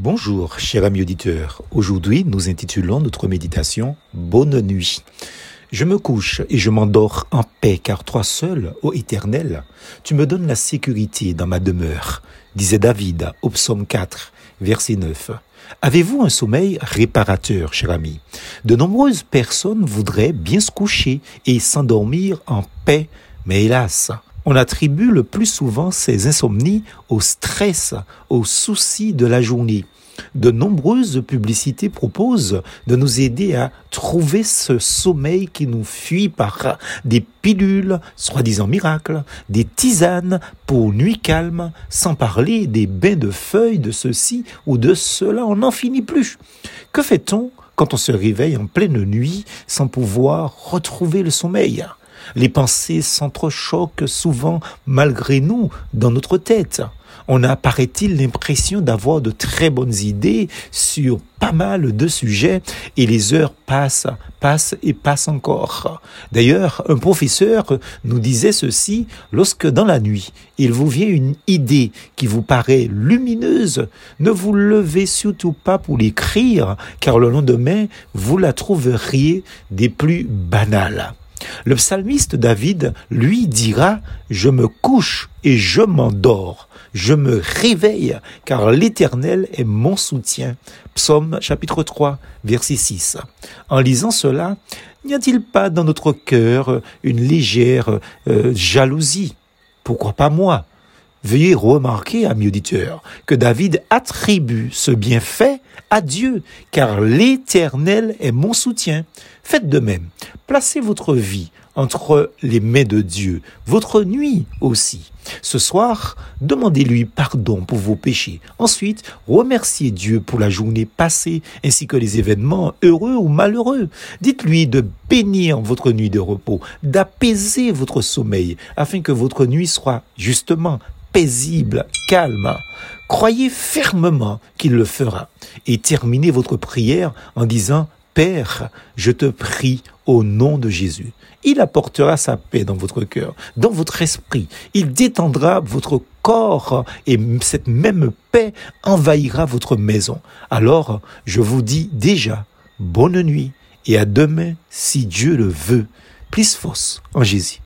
Bonjour, cher ami auditeur. Aujourd'hui, nous intitulons notre méditation Bonne nuit. Je me couche et je m'endors en paix, car toi seul, ô Éternel, tu me donnes la sécurité dans ma demeure, disait David au psaume 4, verset 9. Avez-vous un sommeil réparateur, cher ami? De nombreuses personnes voudraient bien se coucher et s'endormir en paix, mais hélas, on attribue le plus souvent ces insomnies au stress, aux soucis de la journée. De nombreuses publicités proposent de nous aider à trouver ce sommeil qui nous fuit par des pilules, soi-disant miracles, des tisanes pour nuit calme, sans parler des bains de feuilles de ceci ou de cela, on n'en finit plus. Que fait-on quand on se réveille en pleine nuit sans pouvoir retrouver le sommeil? Les pensées s'entrechoquent souvent malgré nous dans notre tête. On a, paraît-il, l'impression d'avoir de très bonnes idées sur pas mal de sujets et les heures passent, passent et passent encore. D'ailleurs, un professeur nous disait ceci, lorsque dans la nuit, il vous vient une idée qui vous paraît lumineuse, ne vous levez surtout pas pour l'écrire, car le lendemain, vous la trouveriez des plus banales. Le psalmiste David, lui, dira, Je me couche et je m'endors, je me réveille, car l'Éternel est mon soutien. Psaume chapitre 3, verset 6. En lisant cela, n'y a-t-il pas dans notre cœur une légère euh, jalousie? Pourquoi pas moi? Veuillez remarquer, ami auditeur, que David attribue ce bienfait à Dieu, car l'Éternel est mon soutien. Faites de même. Placez votre vie entre les mains de Dieu, votre nuit aussi. Ce soir, demandez-lui pardon pour vos péchés. Ensuite, remerciez Dieu pour la journée passée ainsi que les événements heureux ou malheureux. Dites-lui de bénir votre nuit de repos, d'apaiser votre sommeil afin que votre nuit soit justement paisible, calme. Croyez fermement qu'il le fera et terminez votre prière en disant Père, je te prie au nom de Jésus. Il apportera sa paix dans votre cœur, dans votre esprit. Il détendra votre corps et cette même paix envahira votre maison. Alors, je vous dis déjà, bonne nuit et à demain si Dieu le veut. Plus force en Jésus.